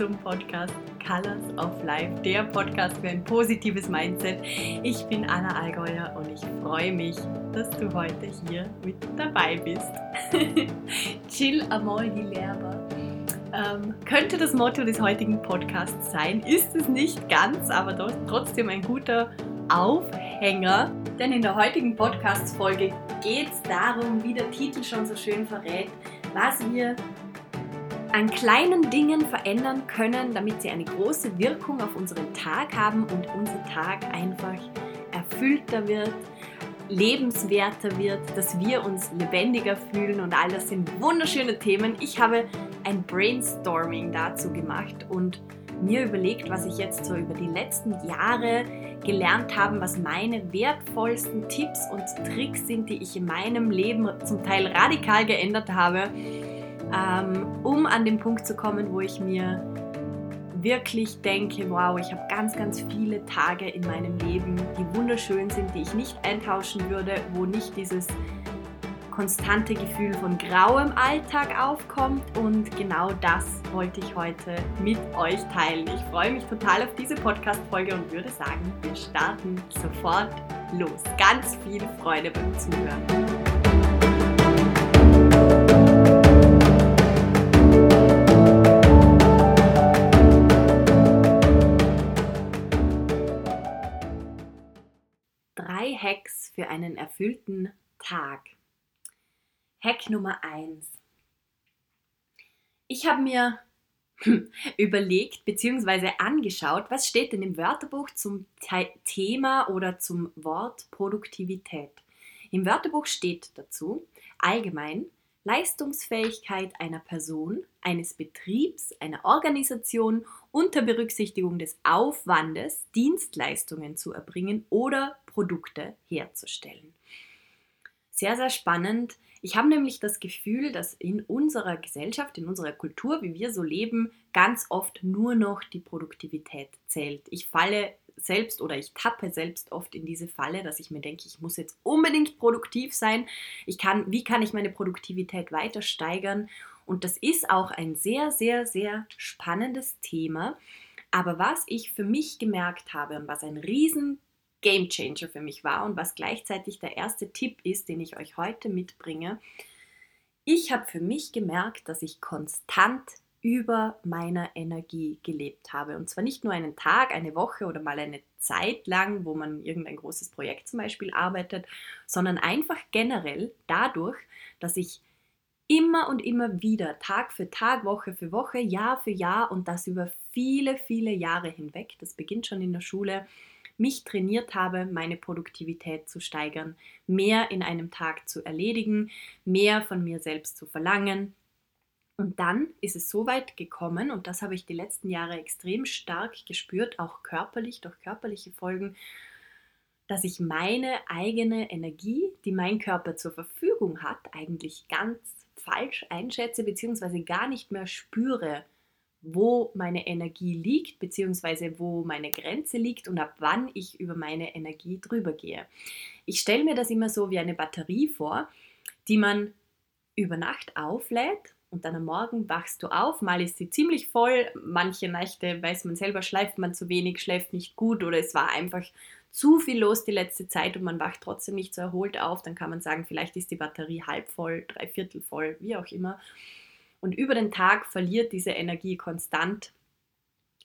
zum Podcast Colors of Life, der Podcast für ein positives Mindset. Ich bin Anna Allgäuer und ich freue mich, dass du heute hier mit dabei bist. Chill amol die Lerber. Ähm, könnte das Motto des heutigen Podcasts sein, ist es nicht ganz, aber trotzdem ein guter Aufhänger. Denn in der heutigen Podcast-Folge geht es darum, wie der Titel schon so schön verrät, was wir an kleinen Dingen verändern können, damit sie eine große Wirkung auf unseren Tag haben und unser Tag einfach erfüllter wird, lebenswerter wird, dass wir uns lebendiger fühlen und all das sind wunderschöne Themen. Ich habe ein Brainstorming dazu gemacht und mir überlegt, was ich jetzt so über die letzten Jahre gelernt habe, was meine wertvollsten Tipps und Tricks sind, die ich in meinem Leben zum Teil radikal geändert habe ähm, um an den Punkt zu kommen, wo ich mir wirklich denke, wow, ich habe ganz, ganz viele Tage in meinem Leben, die wunderschön sind, die ich nicht eintauschen würde, wo nicht dieses konstante Gefühl von grauem Alltag aufkommt und genau das wollte ich heute mit euch teilen. Ich freue mich total auf diese Podcast-Folge und würde sagen, wir starten sofort los. Ganz viel Freude beim Zuhören. Hacks für einen erfüllten Tag. Hack Nummer 1. Ich habe mir überlegt bzw. angeschaut, was steht denn im Wörterbuch zum Thema oder zum Wort Produktivität. Im Wörterbuch steht dazu allgemein Leistungsfähigkeit einer Person, eines Betriebs, einer Organisation unter Berücksichtigung des Aufwandes Dienstleistungen zu erbringen oder Produkte herzustellen. Sehr, sehr spannend. Ich habe nämlich das Gefühl, dass in unserer Gesellschaft, in unserer Kultur, wie wir so leben, ganz oft nur noch die Produktivität zählt. Ich falle selbst oder ich tappe selbst oft in diese Falle, dass ich mir denke, ich muss jetzt unbedingt produktiv sein. Ich kann, wie kann ich meine Produktivität weiter steigern? Und das ist auch ein sehr, sehr, sehr spannendes Thema. Aber was ich für mich gemerkt habe und was ein riesen Game Changer für mich war und was gleichzeitig der erste Tipp ist, den ich euch heute mitbringe, ich habe für mich gemerkt, dass ich konstant über meiner Energie gelebt habe. Und zwar nicht nur einen Tag, eine Woche oder mal eine Zeit lang, wo man irgendein großes Projekt zum Beispiel arbeitet, sondern einfach generell dadurch, dass ich immer und immer wieder, Tag für Tag, Woche für Woche, Jahr für Jahr und das über viele, viele Jahre hinweg, das beginnt schon in der Schule, mich trainiert habe, meine Produktivität zu steigern, mehr in einem Tag zu erledigen, mehr von mir selbst zu verlangen, und dann ist es so weit gekommen, und das habe ich die letzten Jahre extrem stark gespürt, auch körperlich, durch körperliche Folgen, dass ich meine eigene Energie, die mein Körper zur Verfügung hat, eigentlich ganz falsch einschätze, beziehungsweise gar nicht mehr spüre, wo meine Energie liegt, beziehungsweise wo meine Grenze liegt und ab wann ich über meine Energie drüber gehe. Ich stelle mir das immer so wie eine Batterie vor, die man über Nacht auflädt und dann am Morgen wachst du auf. Mal ist sie ziemlich voll, manche Nächte weiß man selber, schläft man zu wenig, schläft nicht gut oder es war einfach zu viel los die letzte Zeit und man wacht trotzdem nicht so erholt auf. Dann kann man sagen, vielleicht ist die Batterie halb voll, dreiviertel voll, wie auch immer. Und über den Tag verliert diese Energie konstant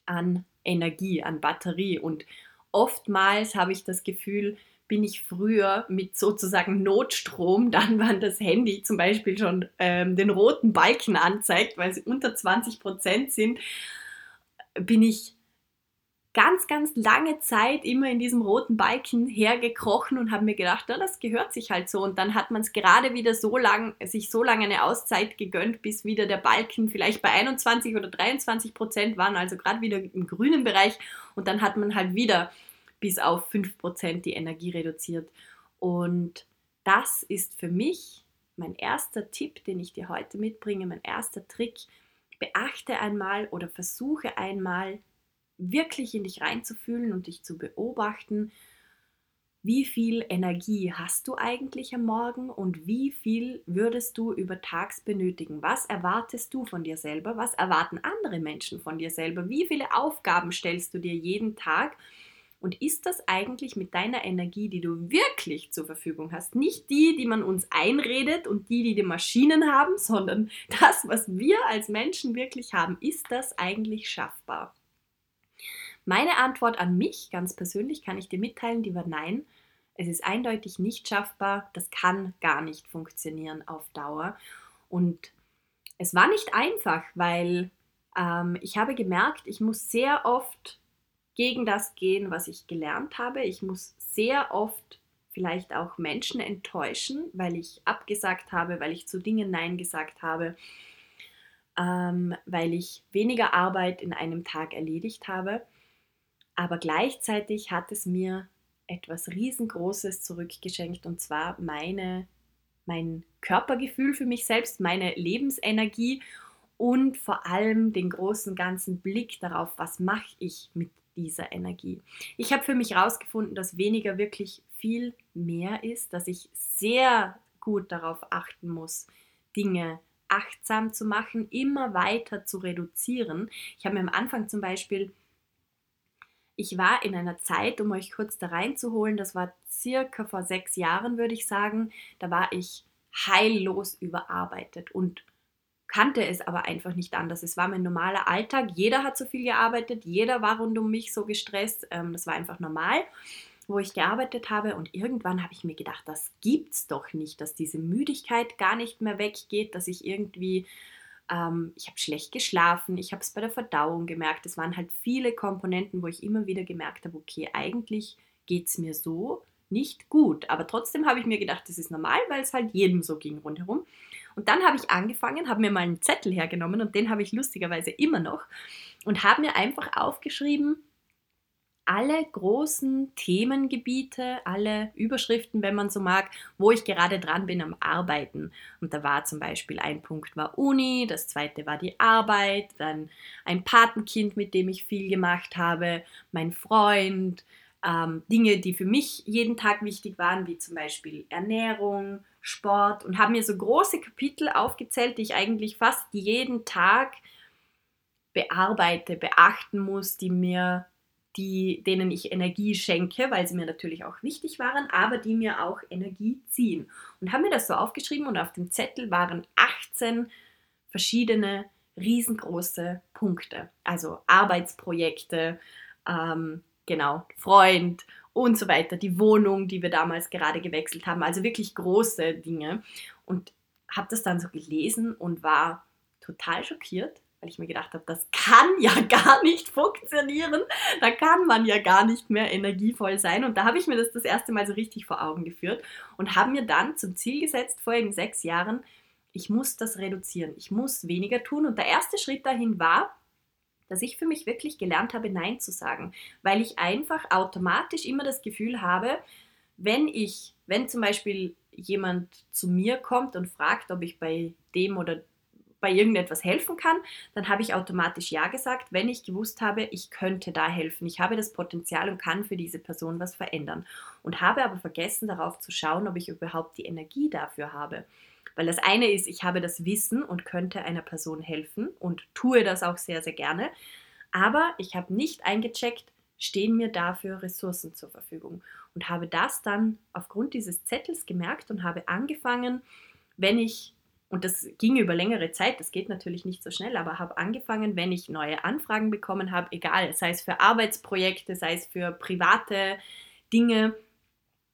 an Energie, an Batterie. Und oftmals habe ich das Gefühl, bin ich früher mit sozusagen Notstrom, dann wann das Handy zum Beispiel schon ähm, den roten Balken anzeigt, weil sie unter 20 Prozent sind, bin ich ganz, ganz lange Zeit immer in diesem roten Balken hergekrochen und habe mir gedacht, ja, das gehört sich halt so. Und dann hat man es gerade wieder so lang, sich so lange eine Auszeit gegönnt, bis wieder der Balken vielleicht bei 21 oder 23 Prozent waren, also gerade wieder im grünen Bereich. Und dann hat man halt wieder bis auf 5% die Energie reduziert. Und das ist für mich mein erster Tipp, den ich dir heute mitbringe, mein erster Trick. Beachte einmal oder versuche einmal wirklich in dich reinzufühlen und dich zu beobachten, wie viel Energie hast du eigentlich am Morgen und wie viel würdest du über Tags benötigen? Was erwartest du von dir selber? Was erwarten andere Menschen von dir selber? Wie viele Aufgaben stellst du dir jeden Tag? Und ist das eigentlich mit deiner Energie, die du wirklich zur Verfügung hast, nicht die, die man uns einredet und die, die die Maschinen haben, sondern das, was wir als Menschen wirklich haben, ist das eigentlich schaffbar? Meine Antwort an mich ganz persönlich kann ich dir mitteilen, die war nein. Es ist eindeutig nicht schaffbar. Das kann gar nicht funktionieren auf Dauer. Und es war nicht einfach, weil ähm, ich habe gemerkt, ich muss sehr oft gegen das gehen, was ich gelernt habe. Ich muss sehr oft vielleicht auch Menschen enttäuschen, weil ich abgesagt habe, weil ich zu Dingen Nein gesagt habe, ähm, weil ich weniger Arbeit in einem Tag erledigt habe. Aber gleichzeitig hat es mir etwas Riesengroßes zurückgeschenkt und zwar meine, mein Körpergefühl für mich selbst, meine Lebensenergie und vor allem den großen ganzen Blick darauf, was mache ich mit dieser Energie. Ich habe für mich herausgefunden, dass weniger wirklich viel mehr ist, dass ich sehr gut darauf achten muss, Dinge achtsam zu machen, immer weiter zu reduzieren. Ich habe mir am Anfang zum Beispiel ich war in einer Zeit, um euch kurz da reinzuholen, das war circa vor sechs Jahren, würde ich sagen, da war ich heillos überarbeitet und kannte es aber einfach nicht anders. Es war mein normaler Alltag. Jeder hat so viel gearbeitet, jeder war rund um mich so gestresst. Ähm, das war einfach normal, wo ich gearbeitet habe. Und irgendwann habe ich mir gedacht, das gibt's doch nicht, dass diese Müdigkeit gar nicht mehr weggeht, dass ich irgendwie ähm, ich habe schlecht geschlafen, ich habe es bei der Verdauung gemerkt. Es waren halt viele Komponenten, wo ich immer wieder gemerkt habe, okay, eigentlich geht es mir so nicht gut. Aber trotzdem habe ich mir gedacht, das ist normal, weil es halt jedem so ging rundherum. Und dann habe ich angefangen, habe mir mal einen Zettel hergenommen und den habe ich lustigerweise immer noch und habe mir einfach aufgeschrieben, alle großen Themengebiete, alle Überschriften, wenn man so mag, wo ich gerade dran bin am Arbeiten. Und da war zum Beispiel ein Punkt war Uni, das zweite war die Arbeit, dann ein Patenkind, mit dem ich viel gemacht habe, mein Freund, ähm, Dinge, die für mich jeden Tag wichtig waren, wie zum Beispiel Ernährung, Sport und habe mir so große Kapitel aufgezählt, die ich eigentlich fast jeden Tag bearbeite, beachten muss, die mir die, denen ich Energie schenke, weil sie mir natürlich auch wichtig waren, aber die mir auch Energie ziehen. Und haben mir das so aufgeschrieben und auf dem Zettel waren 18 verschiedene riesengroße Punkte. Also Arbeitsprojekte, ähm, genau, Freund und so weiter, die Wohnung, die wir damals gerade gewechselt haben, also wirklich große Dinge. Und habe das dann so gelesen und war total schockiert, weil ich mir gedacht habe, das kann ja gar nicht funktionieren. Da kann man ja gar nicht mehr energievoll sein. Und da habe ich mir das das erste Mal so richtig vor Augen geführt und habe mir dann zum Ziel gesetzt, vor eben sechs Jahren, ich muss das reduzieren. Ich muss weniger tun. Und der erste Schritt dahin war, dass ich für mich wirklich gelernt habe, Nein zu sagen, weil ich einfach automatisch immer das Gefühl habe, wenn ich, wenn zum Beispiel jemand zu mir kommt und fragt, ob ich bei dem oder bei irgendetwas helfen kann, dann habe ich automatisch Ja gesagt, wenn ich gewusst habe, ich könnte da helfen. Ich habe das Potenzial und kann für diese Person was verändern. Und habe aber vergessen darauf zu schauen, ob ich überhaupt die Energie dafür habe. Weil das eine ist, ich habe das Wissen und könnte einer Person helfen und tue das auch sehr, sehr gerne. Aber ich habe nicht eingecheckt, stehen mir dafür Ressourcen zur Verfügung. Und habe das dann aufgrund dieses Zettels gemerkt und habe angefangen, wenn ich und das ging über längere Zeit, das geht natürlich nicht so schnell, aber habe angefangen, wenn ich neue Anfragen bekommen habe, egal, sei es für Arbeitsprojekte, sei es für private Dinge,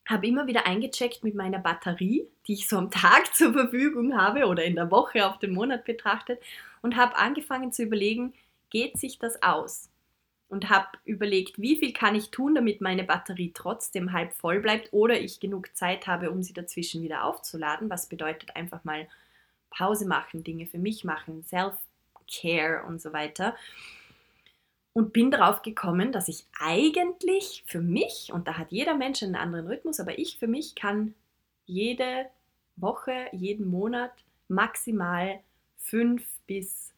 habe immer wieder eingecheckt mit meiner Batterie, die ich so am Tag zur Verfügung habe oder in der Woche auf den Monat betrachtet und habe angefangen zu überlegen, geht sich das aus? Und habe überlegt, wie viel kann ich tun, damit meine Batterie trotzdem halb voll bleibt oder ich genug Zeit habe, um sie dazwischen wieder aufzuladen, was bedeutet einfach mal Pause machen, Dinge für mich machen, Self-Care und so weiter. Und bin darauf gekommen, dass ich eigentlich für mich, und da hat jeder Mensch einen anderen Rhythmus, aber ich für mich kann jede Woche, jeden Monat maximal fünf bis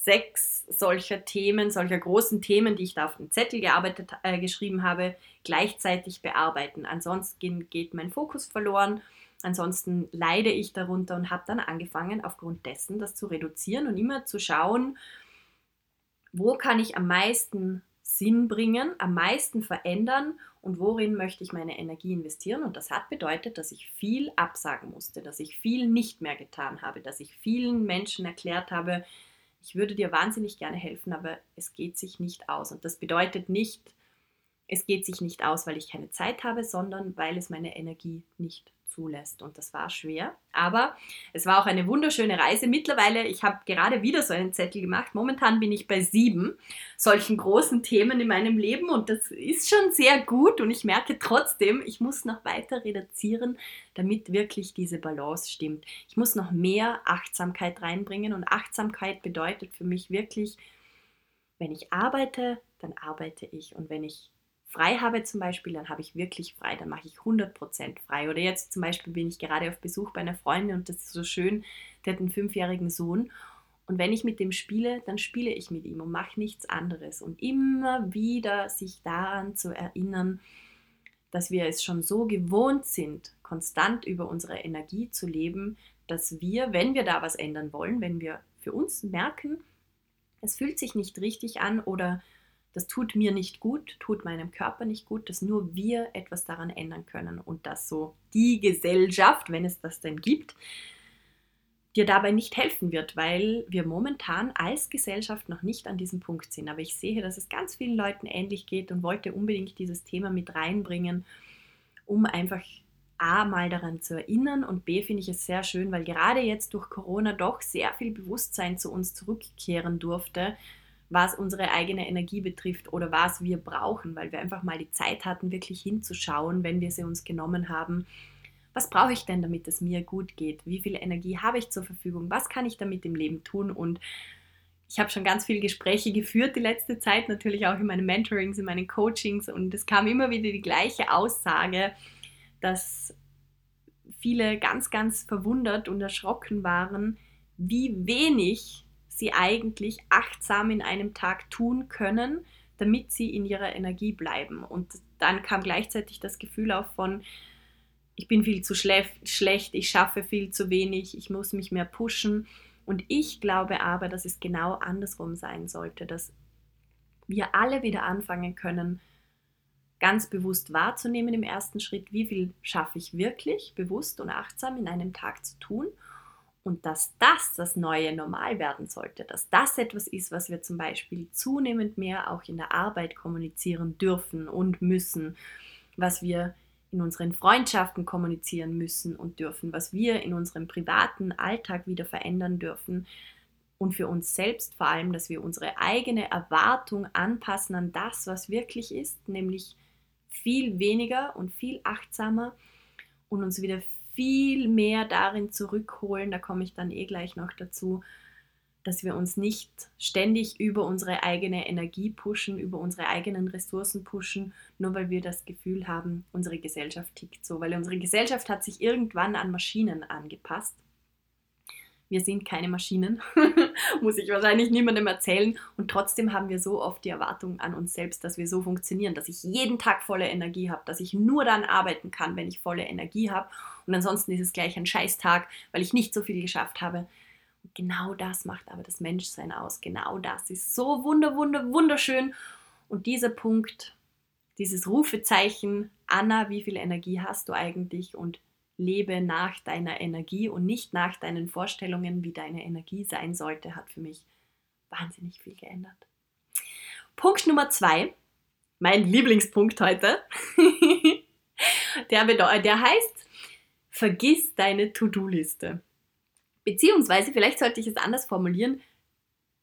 sechs solcher Themen, solcher großen Themen, die ich da auf dem Zettel gearbeitet, äh, geschrieben habe, gleichzeitig bearbeiten. Ansonsten geht mein Fokus verloren. Ansonsten leide ich darunter und habe dann angefangen, aufgrund dessen das zu reduzieren und immer zu schauen, wo kann ich am meisten Sinn bringen, am meisten verändern und worin möchte ich meine Energie investieren. Und das hat bedeutet, dass ich viel absagen musste, dass ich viel nicht mehr getan habe, dass ich vielen Menschen erklärt habe, ich würde dir wahnsinnig gerne helfen, aber es geht sich nicht aus. Und das bedeutet nicht, es geht sich nicht aus, weil ich keine Zeit habe, sondern weil es meine Energie nicht zulässt. Und das war schwer. Aber es war auch eine wunderschöne Reise. Mittlerweile, ich habe gerade wieder so einen Zettel gemacht. Momentan bin ich bei sieben solchen großen Themen in meinem Leben und das ist schon sehr gut. Und ich merke trotzdem, ich muss noch weiter reduzieren, damit wirklich diese Balance stimmt. Ich muss noch mehr Achtsamkeit reinbringen. Und Achtsamkeit bedeutet für mich wirklich, wenn ich arbeite, dann arbeite ich. Und wenn ich frei habe zum Beispiel, dann habe ich wirklich frei, dann mache ich 100% frei. Oder jetzt zum Beispiel bin ich gerade auf Besuch bei einer Freundin und das ist so schön, der hat einen fünfjährigen Sohn. Und wenn ich mit dem spiele, dann spiele ich mit ihm und mache nichts anderes. Und immer wieder sich daran zu erinnern, dass wir es schon so gewohnt sind, konstant über unsere Energie zu leben, dass wir, wenn wir da was ändern wollen, wenn wir für uns merken, es fühlt sich nicht richtig an oder das tut mir nicht gut, tut meinem Körper nicht gut, dass nur wir etwas daran ändern können und dass so die Gesellschaft, wenn es das denn gibt, dir dabei nicht helfen wird, weil wir momentan als Gesellschaft noch nicht an diesem Punkt sind. Aber ich sehe, dass es ganz vielen Leuten ähnlich geht und wollte unbedingt dieses Thema mit reinbringen, um einfach A mal daran zu erinnern und B finde ich es sehr schön, weil gerade jetzt durch Corona doch sehr viel Bewusstsein zu uns zurückkehren durfte, was unsere eigene Energie betrifft oder was wir brauchen, weil wir einfach mal die Zeit hatten, wirklich hinzuschauen, wenn wir sie uns genommen haben. Was brauche ich denn, damit es mir gut geht? Wie viel Energie habe ich zur Verfügung? Was kann ich damit im Leben tun? Und ich habe schon ganz viele Gespräche geführt die letzte Zeit, natürlich auch in meinen Mentorings, in meinen Coachings. Und es kam immer wieder die gleiche Aussage, dass viele ganz, ganz verwundert und erschrocken waren, wie wenig sie eigentlich achtsam in einem Tag tun können, damit sie in ihrer Energie bleiben. Und dann kam gleichzeitig das Gefühl auf von, ich bin viel zu schlecht, ich schaffe viel zu wenig, ich muss mich mehr pushen. Und ich glaube aber, dass es genau andersrum sein sollte, dass wir alle wieder anfangen können, ganz bewusst wahrzunehmen im ersten Schritt, wie viel schaffe ich wirklich bewusst und achtsam in einem Tag zu tun und dass das das neue Normal werden sollte, dass das etwas ist, was wir zum Beispiel zunehmend mehr auch in der Arbeit kommunizieren dürfen und müssen, was wir in unseren Freundschaften kommunizieren müssen und dürfen, was wir in unserem privaten Alltag wieder verändern dürfen und für uns selbst vor allem, dass wir unsere eigene Erwartung anpassen an das, was wirklich ist, nämlich viel weniger und viel achtsamer und uns wieder viel mehr darin zurückholen, da komme ich dann eh gleich noch dazu, dass wir uns nicht ständig über unsere eigene Energie pushen, über unsere eigenen Ressourcen pushen, nur weil wir das Gefühl haben, unsere Gesellschaft tickt so, weil unsere Gesellschaft hat sich irgendwann an Maschinen angepasst wir sind keine Maschinen, muss ich wahrscheinlich niemandem erzählen. Und trotzdem haben wir so oft die Erwartung an uns selbst, dass wir so funktionieren, dass ich jeden Tag volle Energie habe, dass ich nur dann arbeiten kann, wenn ich volle Energie habe. Und ansonsten ist es gleich ein Scheißtag, weil ich nicht so viel geschafft habe. Und genau das macht aber das Menschsein aus. Genau das ist so wunder, wunder, wunderschön. Und dieser Punkt, dieses Rufezeichen, Anna, wie viel Energie hast du eigentlich? Und lebe nach deiner Energie und nicht nach deinen Vorstellungen, wie deine Energie sein sollte, hat für mich wahnsinnig viel geändert. Punkt Nummer zwei, mein Lieblingspunkt heute, der, der heißt, vergiss deine To-Do-Liste. Beziehungsweise, vielleicht sollte ich es anders formulieren,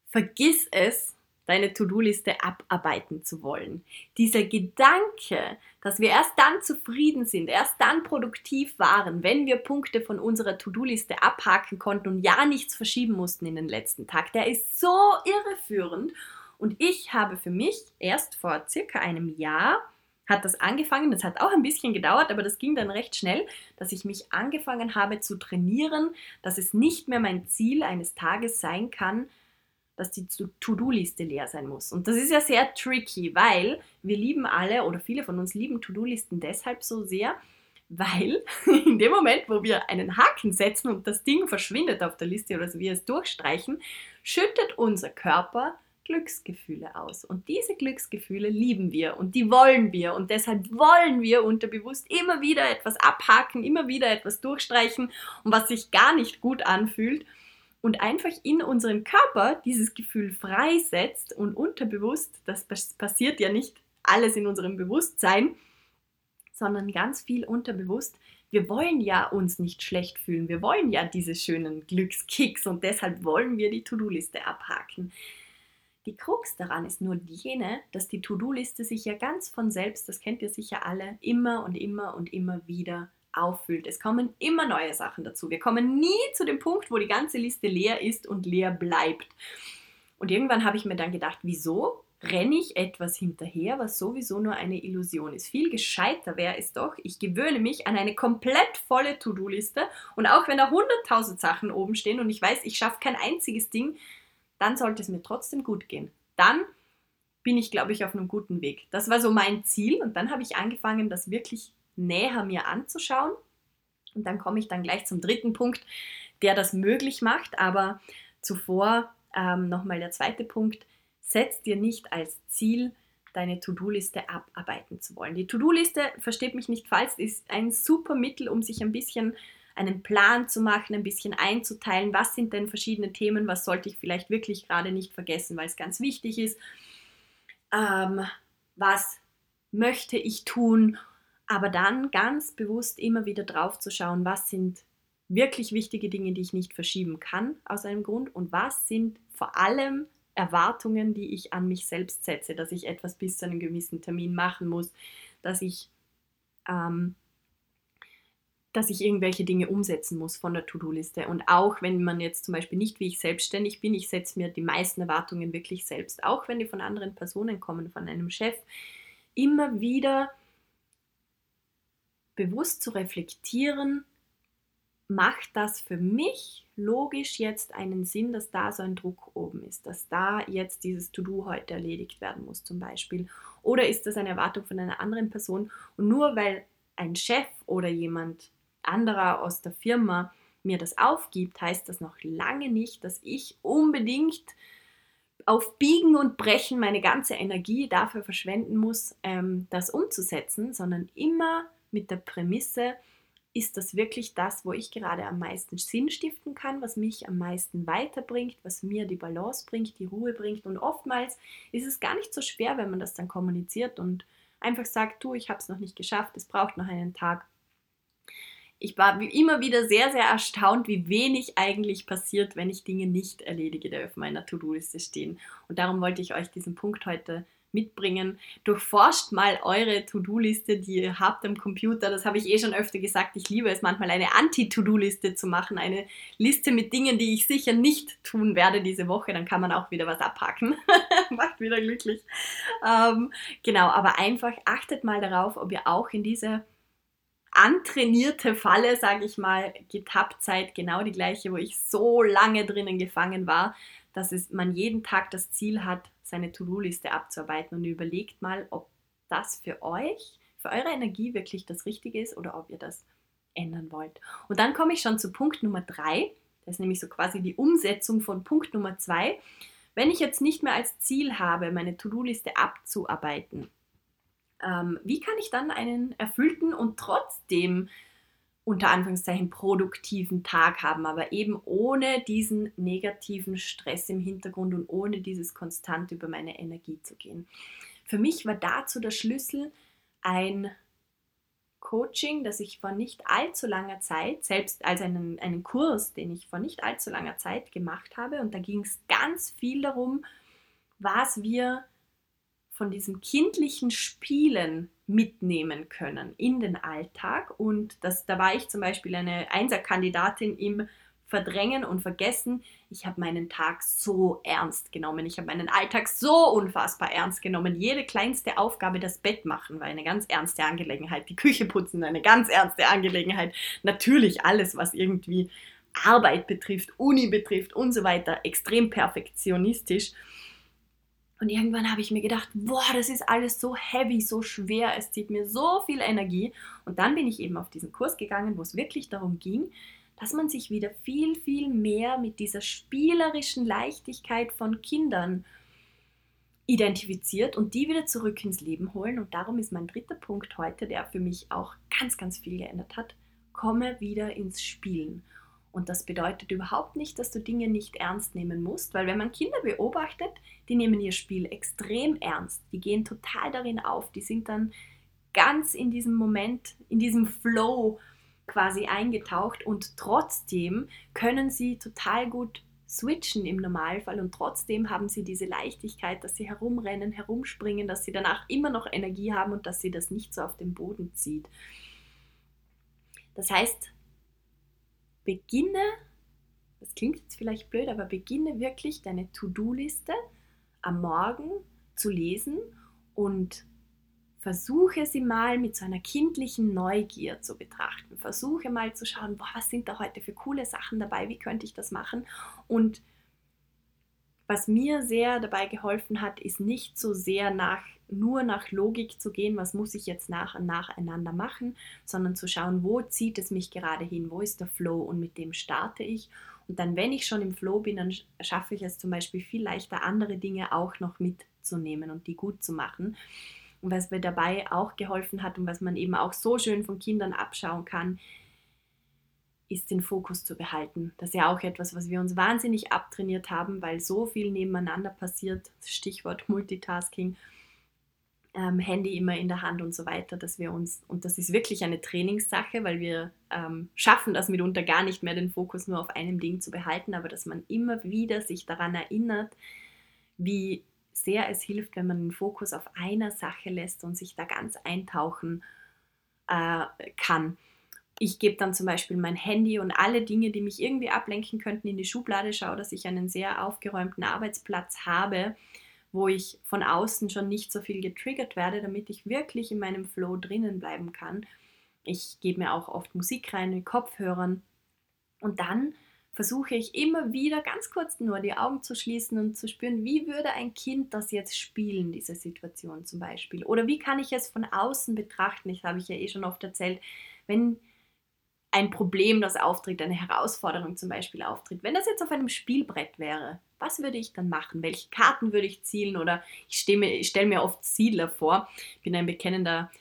vergiss es, deine To-Do-Liste abarbeiten zu wollen. Dieser Gedanke, dass wir erst dann zufrieden sind, erst dann produktiv waren, wenn wir Punkte von unserer To-Do-Liste abhaken konnten und ja nichts verschieben mussten in den letzten Tag, der ist so irreführend. Und ich habe für mich erst vor circa einem Jahr hat das angefangen, das hat auch ein bisschen gedauert, aber das ging dann recht schnell, dass ich mich angefangen habe zu trainieren, dass es nicht mehr mein Ziel eines Tages sein kann, dass die To-Do-Liste leer sein muss. Und das ist ja sehr tricky, weil wir lieben alle oder viele von uns lieben To-Do-Listen deshalb so sehr, weil in dem Moment, wo wir einen Haken setzen und das Ding verschwindet auf der Liste oder wir es durchstreichen, schüttet unser Körper Glücksgefühle aus. Und diese Glücksgefühle lieben wir und die wollen wir. Und deshalb wollen wir unterbewusst immer wieder etwas abhaken, immer wieder etwas durchstreichen und was sich gar nicht gut anfühlt und einfach in unseren Körper dieses Gefühl freisetzt und unterbewusst, das passiert ja nicht alles in unserem Bewusstsein, sondern ganz viel unterbewusst. Wir wollen ja uns nicht schlecht fühlen, wir wollen ja diese schönen Glückskicks und deshalb wollen wir die To-Do-Liste abhaken. Die Krux daran ist nur jene, dass die To-Do-Liste sich ja ganz von selbst, das kennt ihr sicher alle, immer und immer und immer wieder auffüllt. Es kommen immer neue Sachen dazu. Wir kommen nie zu dem Punkt, wo die ganze Liste leer ist und leer bleibt. Und irgendwann habe ich mir dann gedacht, wieso renne ich etwas hinterher, was sowieso nur eine Illusion ist. Viel gescheiter wäre es doch, ich gewöhne mich an eine komplett volle To-Do-Liste und auch wenn da 100.000 Sachen oben stehen und ich weiß, ich schaffe kein einziges Ding, dann sollte es mir trotzdem gut gehen. Dann bin ich, glaube ich, auf einem guten Weg. Das war so mein Ziel und dann habe ich angefangen, das wirklich näher mir anzuschauen. Und dann komme ich dann gleich zum dritten Punkt, der das möglich macht. Aber zuvor ähm, nochmal der zweite Punkt. Setz dir nicht als Ziel, deine To-Do-Liste abarbeiten zu wollen. Die To-Do-Liste, versteht mich nicht falsch, ist ein super Mittel, um sich ein bisschen einen Plan zu machen, ein bisschen einzuteilen, was sind denn verschiedene Themen, was sollte ich vielleicht wirklich gerade nicht vergessen, weil es ganz wichtig ist. Ähm, was möchte ich tun aber dann ganz bewusst immer wieder drauf zu schauen, was sind wirklich wichtige Dinge, die ich nicht verschieben kann aus einem Grund und was sind vor allem Erwartungen, die ich an mich selbst setze, dass ich etwas bis zu einem gewissen Termin machen muss, dass ich, ähm, dass ich irgendwelche Dinge umsetzen muss von der To-Do-Liste. Und auch wenn man jetzt zum Beispiel nicht wie ich selbstständig bin, ich setze mir die meisten Erwartungen wirklich selbst, auch wenn die von anderen Personen kommen, von einem Chef, immer wieder bewusst zu reflektieren, macht das für mich logisch jetzt einen Sinn, dass da so ein Druck oben ist, dass da jetzt dieses To-Do heute erledigt werden muss zum Beispiel? Oder ist das eine Erwartung von einer anderen Person? Und nur weil ein Chef oder jemand anderer aus der Firma mir das aufgibt, heißt das noch lange nicht, dass ich unbedingt auf Biegen und Brechen meine ganze Energie dafür verschwenden muss, ähm, das umzusetzen, sondern immer mit der Prämisse, ist das wirklich das, wo ich gerade am meisten Sinn stiften kann, was mich am meisten weiterbringt, was mir die Balance bringt, die Ruhe bringt. Und oftmals ist es gar nicht so schwer, wenn man das dann kommuniziert und einfach sagt, du, ich habe es noch nicht geschafft, es braucht noch einen Tag. Ich war immer wieder sehr, sehr erstaunt, wie wenig eigentlich passiert, wenn ich Dinge nicht erledige, die auf meiner To-Do-Liste stehen. Und darum wollte ich euch diesen Punkt heute mitbringen. Durchforscht mal eure To-Do-Liste, die ihr habt am Computer. Das habe ich eh schon öfter gesagt. Ich liebe es manchmal, eine Anti-To-Do-Liste zu machen. Eine Liste mit Dingen, die ich sicher nicht tun werde diese Woche. Dann kann man auch wieder was abhaken. Macht wieder glücklich. Ähm, genau, aber einfach achtet mal darauf, ob ihr auch in diese antrainierte Falle, sage ich mal, getappt seid. Genau die gleiche, wo ich so lange drinnen gefangen war, dass es, man jeden Tag das Ziel hat, seine To-Do-Liste abzuarbeiten und überlegt mal, ob das für euch, für eure Energie wirklich das Richtige ist oder ob ihr das ändern wollt. Und dann komme ich schon zu Punkt Nummer drei. Das ist nämlich so quasi die Umsetzung von Punkt Nummer zwei. Wenn ich jetzt nicht mehr als Ziel habe, meine To-Do-Liste abzuarbeiten, ähm, wie kann ich dann einen erfüllten und trotzdem unter Anführungszeichen produktiven Tag haben, aber eben ohne diesen negativen Stress im Hintergrund und ohne dieses konstant über meine Energie zu gehen. Für mich war dazu der Schlüssel ein Coaching, das ich vor nicht allzu langer Zeit, selbst als einen, einen Kurs, den ich vor nicht allzu langer Zeit gemacht habe, und da ging es ganz viel darum, was wir von diesem kindlichen Spielen mitnehmen können in den Alltag. Und das, da war ich zum Beispiel eine Einserkandidatin im Verdrängen und Vergessen. Ich habe meinen Tag so ernst genommen. Ich habe meinen Alltag so unfassbar ernst genommen. Jede kleinste Aufgabe, das Bett machen, war eine ganz ernste Angelegenheit. Die Küche putzen, eine ganz ernste Angelegenheit. Natürlich alles, was irgendwie Arbeit betrifft, Uni betrifft und so weiter, extrem perfektionistisch. Und irgendwann habe ich mir gedacht, boah, das ist alles so heavy, so schwer, es zieht mir so viel Energie. Und dann bin ich eben auf diesen Kurs gegangen, wo es wirklich darum ging, dass man sich wieder viel, viel mehr mit dieser spielerischen Leichtigkeit von Kindern identifiziert und die wieder zurück ins Leben holen. Und darum ist mein dritter Punkt heute, der für mich auch ganz, ganz viel geändert hat, komme wieder ins Spielen. Und das bedeutet überhaupt nicht, dass du Dinge nicht ernst nehmen musst, weil wenn man Kinder beobachtet, die nehmen ihr Spiel extrem ernst. Die gehen total darin auf. Die sind dann ganz in diesem Moment, in diesem Flow quasi eingetaucht und trotzdem können sie total gut switchen im Normalfall und trotzdem haben sie diese Leichtigkeit, dass sie herumrennen, herumspringen, dass sie danach immer noch Energie haben und dass sie das nicht so auf den Boden zieht. Das heißt, beginne, das klingt jetzt vielleicht blöd, aber beginne wirklich deine To-Do-Liste am Morgen zu lesen und versuche sie mal mit so einer kindlichen Neugier zu betrachten. Versuche mal zu schauen, boah, was sind da heute für coole Sachen dabei, wie könnte ich das machen? Und was mir sehr dabei geholfen hat, ist nicht so sehr nach, nur nach Logik zu gehen, was muss ich jetzt nach, nacheinander machen, sondern zu schauen, wo zieht es mich gerade hin, wo ist der Flow und mit dem starte ich. Und dann, wenn ich schon im Flow bin, dann schaffe ich es zum Beispiel viel leichter, andere Dinge auch noch mitzunehmen und die gut zu machen. Und was mir dabei auch geholfen hat und was man eben auch so schön von Kindern abschauen kann, ist den Fokus zu behalten. Das ist ja auch etwas, was wir uns wahnsinnig abtrainiert haben, weil so viel nebeneinander passiert. Stichwort Multitasking, ähm, Handy immer in der Hand und so weiter, dass wir uns, und das ist wirklich eine Trainingssache, weil wir ähm, schaffen das mitunter gar nicht mehr, den Fokus nur auf einem Ding zu behalten, aber dass man immer wieder sich daran erinnert, wie sehr es hilft, wenn man den Fokus auf einer Sache lässt und sich da ganz eintauchen äh, kann. Ich gebe dann zum Beispiel mein Handy und alle Dinge, die mich irgendwie ablenken könnten, in die Schublade, schaue, dass ich einen sehr aufgeräumten Arbeitsplatz habe, wo ich von außen schon nicht so viel getriggert werde, damit ich wirklich in meinem Flow drinnen bleiben kann. Ich gebe mir auch oft Musik rein mit Kopfhörern und dann versuche ich immer wieder ganz kurz nur die Augen zu schließen und zu spüren, wie würde ein Kind das jetzt spielen, diese Situation zum Beispiel. Oder wie kann ich es von außen betrachten? Ich habe ich ja eh schon oft erzählt, wenn ein Problem, das auftritt, eine Herausforderung zum Beispiel auftritt, wenn das jetzt auf einem Spielbrett wäre, was würde ich dann machen? Welche Karten würde ich zielen? Oder ich stelle stell mir oft Siedler vor. Ich bin ein bekennender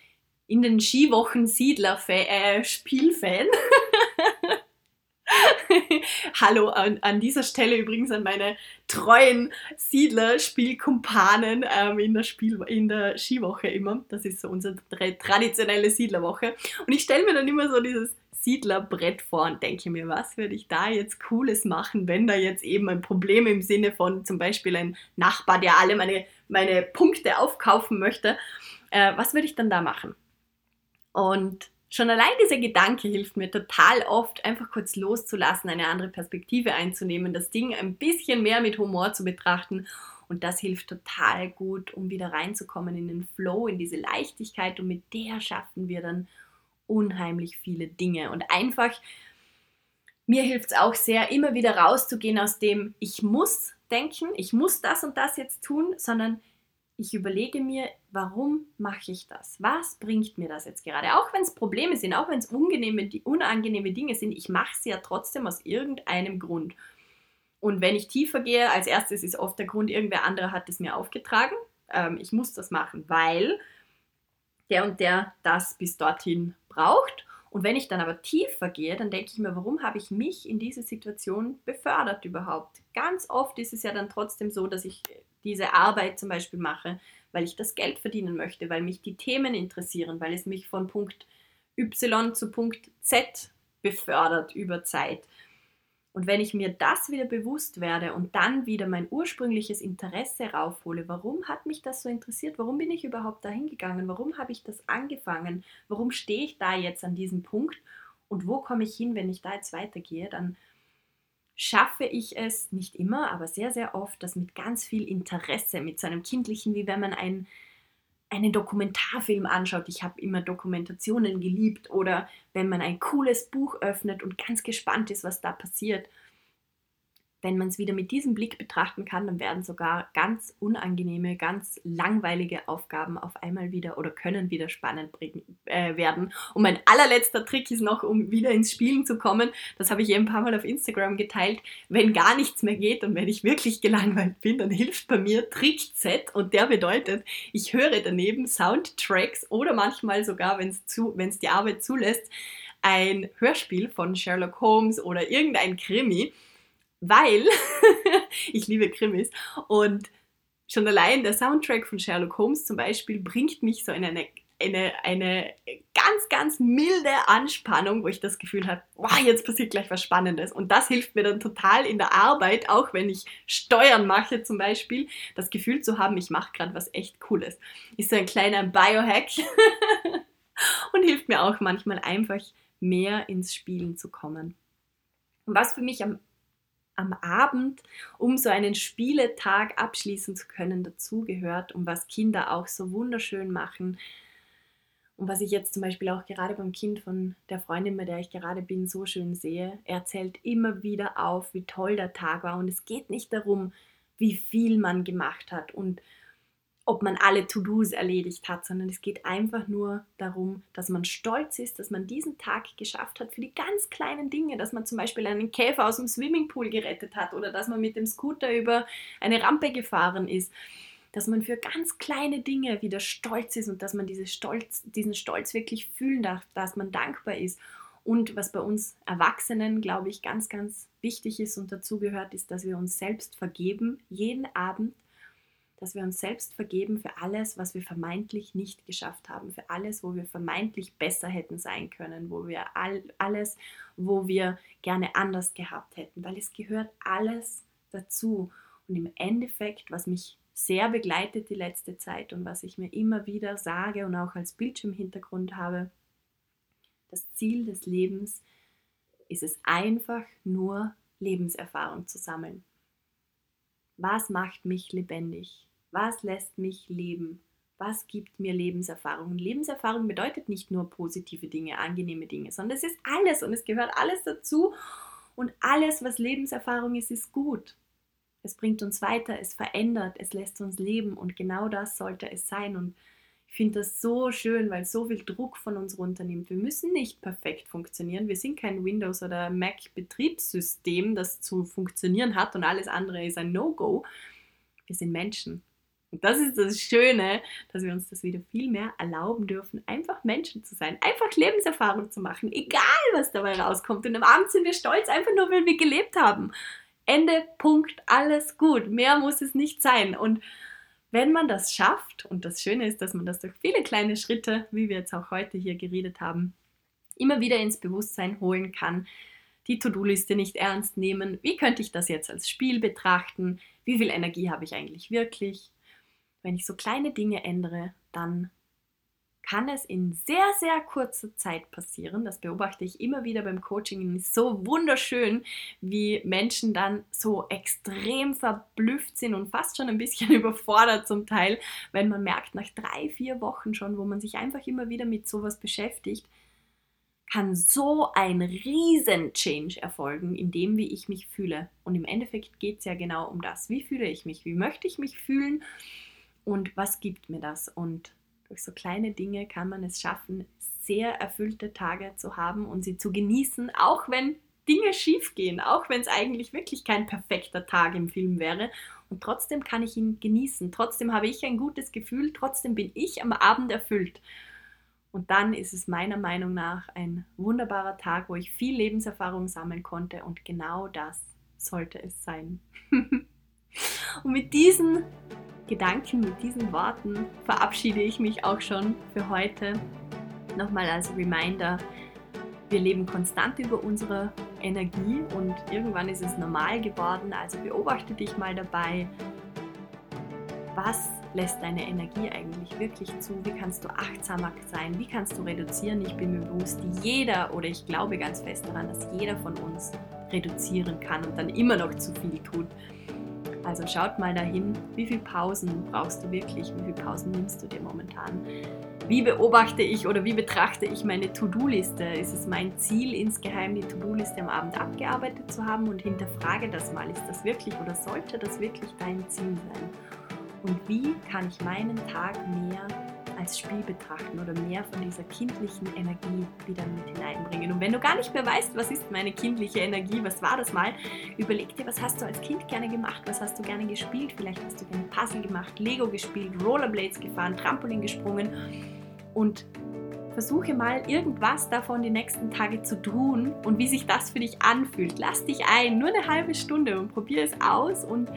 in den Skiwochen Siedler-Spielfan. Äh, Hallo an, an, dieser Stelle übrigens an meine treuen Siedler-Spielkumpanen ähm, in, der in der Skiwoche immer. Das ist so unsere traditionelle Siedlerwoche. Und ich stelle mir dann immer so dieses Siedlerbrett vor und denke mir, was würde ich da jetzt Cooles machen, wenn da jetzt eben ein Problem im Sinne von zum Beispiel ein Nachbar, der alle meine, meine Punkte aufkaufen möchte, äh, was würde ich dann da machen? Und Schon allein dieser Gedanke hilft mir total oft, einfach kurz loszulassen, eine andere Perspektive einzunehmen, das Ding ein bisschen mehr mit Humor zu betrachten. Und das hilft total gut, um wieder reinzukommen in den Flow, in diese Leichtigkeit. Und mit der schaffen wir dann unheimlich viele Dinge. Und einfach, mir hilft es auch sehr, immer wieder rauszugehen aus dem, ich muss denken, ich muss das und das jetzt tun, sondern ich überlege mir, warum mache ich das? Was bringt mir das jetzt gerade? Auch wenn es Probleme sind, auch wenn es unangenehme, unangenehme Dinge sind, ich mache sie ja trotzdem aus irgendeinem Grund. Und wenn ich tiefer gehe, als erstes ist oft der Grund, irgendwer anderer hat es mir aufgetragen. Ähm, ich muss das machen, weil der und der das bis dorthin braucht. Und wenn ich dann aber tiefer gehe, dann denke ich mir, warum habe ich mich in diese Situation befördert überhaupt? Ganz oft ist es ja dann trotzdem so, dass ich diese Arbeit zum Beispiel mache, weil ich das Geld verdienen möchte, weil mich die Themen interessieren, weil es mich von Punkt Y zu Punkt Z befördert über Zeit. Und wenn ich mir das wieder bewusst werde und dann wieder mein ursprüngliches Interesse raufhole, warum hat mich das so interessiert? Warum bin ich überhaupt dahin gegangen? Warum habe ich das angefangen? Warum stehe ich da jetzt an diesem Punkt? Und wo komme ich hin, wenn ich da jetzt weitergehe? Dann schaffe ich es, nicht immer, aber sehr, sehr oft, das mit ganz viel Interesse, mit so einem kindlichen, wie wenn man ein, einen Dokumentarfilm anschaut. Ich habe immer Dokumentationen geliebt oder wenn man ein cooles Buch öffnet und ganz gespannt ist, was da passiert wenn man es wieder mit diesem Blick betrachten kann, dann werden sogar ganz unangenehme, ganz langweilige Aufgaben auf einmal wieder oder können wieder spannend bringen, äh, werden. Und mein allerletzter Trick ist noch, um wieder ins Spielen zu kommen, das habe ich eben ein paar Mal auf Instagram geteilt, wenn gar nichts mehr geht und wenn ich wirklich gelangweilt bin, dann hilft bei mir Trick Z und der bedeutet, ich höre daneben Soundtracks oder manchmal sogar, wenn es die Arbeit zulässt, ein Hörspiel von Sherlock Holmes oder irgendein Krimi weil ich liebe Krimis und schon allein der Soundtrack von Sherlock Holmes zum Beispiel bringt mich so in eine, eine, eine ganz, ganz milde Anspannung, wo ich das Gefühl habe, wow, jetzt passiert gleich was Spannendes. Und das hilft mir dann total in der Arbeit, auch wenn ich Steuern mache zum Beispiel, das Gefühl zu haben, ich mache gerade was echt Cooles. Ist so ein kleiner Biohack und hilft mir auch manchmal einfach mehr ins Spielen zu kommen. Und was für mich am am Abend, um so einen Spieletag abschließen zu können, dazugehört und was Kinder auch so wunderschön machen. Und was ich jetzt zum Beispiel auch gerade beim Kind von der Freundin, bei der ich gerade bin, so schön sehe, er zählt immer wieder auf, wie toll der Tag war. Und es geht nicht darum, wie viel man gemacht hat und ob man alle To-Dos erledigt hat, sondern es geht einfach nur darum, dass man stolz ist, dass man diesen Tag geschafft hat für die ganz kleinen Dinge, dass man zum Beispiel einen Käfer aus dem Swimmingpool gerettet hat oder dass man mit dem Scooter über eine Rampe gefahren ist, dass man für ganz kleine Dinge wieder stolz ist und dass man diese Stolz, diesen Stolz wirklich fühlen darf, dass man dankbar ist. Und was bei uns Erwachsenen, glaube ich, ganz, ganz wichtig ist und dazugehört, ist, dass wir uns selbst vergeben, jeden Abend dass wir uns selbst vergeben für alles, was wir vermeintlich nicht geschafft haben, für alles, wo wir vermeintlich besser hätten sein können, wo wir all, alles, wo wir gerne anders gehabt hätten, weil es gehört alles dazu. Und im Endeffekt, was mich sehr begleitet die letzte Zeit und was ich mir immer wieder sage und auch als Bildschirmhintergrund habe, das Ziel des Lebens ist es einfach nur Lebenserfahrung zu sammeln. Was macht mich lebendig? Was lässt mich leben? Was gibt mir Lebenserfahrung? Lebenserfahrung bedeutet nicht nur positive Dinge, angenehme Dinge, sondern es ist alles und es gehört alles dazu. Und alles, was Lebenserfahrung ist, ist gut. Es bringt uns weiter, es verändert, es lässt uns leben und genau das sollte es sein. Und ich finde das so schön, weil so viel Druck von uns runternimmt. Wir müssen nicht perfekt funktionieren. Wir sind kein Windows- oder Mac-Betriebssystem, das zu funktionieren hat und alles andere ist ein No-Go. Wir sind Menschen und das ist das Schöne, dass wir uns das wieder viel mehr erlauben dürfen, einfach Menschen zu sein, einfach Lebenserfahrung zu machen, egal was dabei rauskommt. Und am Abend sind wir stolz, einfach nur, weil wir gelebt haben. Ende, Punkt, alles gut. Mehr muss es nicht sein. Und wenn man das schafft, und das Schöne ist, dass man das durch viele kleine Schritte, wie wir jetzt auch heute hier geredet haben, immer wieder ins Bewusstsein holen kann, die To-Do-Liste nicht ernst nehmen. Wie könnte ich das jetzt als Spiel betrachten? Wie viel Energie habe ich eigentlich wirklich? wenn ich so kleine Dinge ändere, dann kann es in sehr, sehr kurzer Zeit passieren. Das beobachte ich immer wieder beim Coaching. Es ist so wunderschön, wie Menschen dann so extrem verblüfft sind und fast schon ein bisschen überfordert zum Teil, wenn man merkt, nach drei, vier Wochen schon, wo man sich einfach immer wieder mit sowas beschäftigt, kann so ein riesen Change erfolgen, in dem, wie ich mich fühle. Und im Endeffekt geht es ja genau um das. Wie fühle ich mich? Wie möchte ich mich fühlen? und was gibt mir das? Und durch so kleine Dinge kann man es schaffen, sehr erfüllte Tage zu haben und sie zu genießen, auch wenn Dinge schief gehen, auch wenn es eigentlich wirklich kein perfekter Tag im Film wäre. Und trotzdem kann ich ihn genießen, trotzdem habe ich ein gutes Gefühl, trotzdem bin ich am Abend erfüllt. Und dann ist es meiner Meinung nach ein wunderbarer Tag, wo ich viel Lebenserfahrung sammeln konnte und genau das sollte es sein. und mit diesen Gedanken, mit diesen Worten verabschiede ich mich auch schon für heute. Nochmal als Reminder, wir leben konstant über unsere Energie und irgendwann ist es normal geworden. Also beobachte dich mal dabei, was lässt deine Energie eigentlich wirklich zu? Wie kannst du achtsamer sein? Wie kannst du reduzieren? Ich bin mir bewusst, jeder oder ich glaube ganz fest daran, dass jeder von uns reduzieren kann und dann immer noch zu viel tut. Also schaut mal dahin, wie viele Pausen brauchst du wirklich, wie viele Pausen nimmst du dir momentan. Wie beobachte ich oder wie betrachte ich meine To-Do-Liste? Ist es mein Ziel, insgeheim die To-Do-Liste am Abend abgearbeitet zu haben und hinterfrage das mal, ist das wirklich oder sollte das wirklich dein Ziel sein? Und wie kann ich meinen Tag mehr als Spiel betrachten oder mehr von dieser kindlichen Energie wieder mit hineinbringen. Und wenn du gar nicht mehr weißt, was ist meine kindliche Energie, was war das mal, überleg dir, was hast du als Kind gerne gemacht, was hast du gerne gespielt. Vielleicht hast du gerne Puzzle gemacht, Lego gespielt, Rollerblades gefahren, Trampolin gesprungen und versuche mal irgendwas davon die nächsten Tage zu tun und wie sich das für dich anfühlt. Lass dich ein, nur eine halbe Stunde und probier es aus und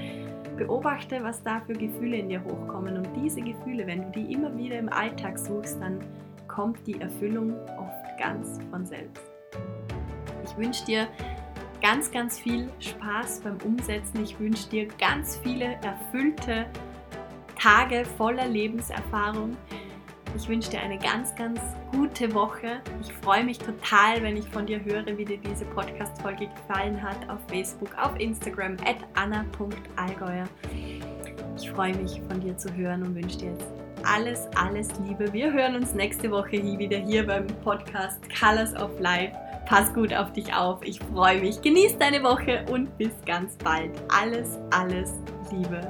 beobachte, was da für Gefühle in dir hochkommen. Und diese Gefühle, wenn du die immer wieder im Alltag suchst, dann kommt die Erfüllung oft ganz von selbst. Ich wünsche dir ganz, ganz viel Spaß beim Umsetzen. Ich wünsche dir ganz viele erfüllte Tage voller Lebenserfahrung. Ich wünsche dir eine ganz, ganz gute Woche. Ich freue mich total, wenn ich von dir höre, wie dir diese Podcast-Folge gefallen hat auf Facebook, auf Instagram, at anna.allgäuer. Ich freue mich, von dir zu hören und wünsche dir jetzt alles, alles Liebe. Wir hören uns nächste Woche wieder hier beim Podcast Colors of Life. Pass gut auf dich auf. Ich freue mich. Genieß deine Woche und bis ganz bald. Alles, alles Liebe.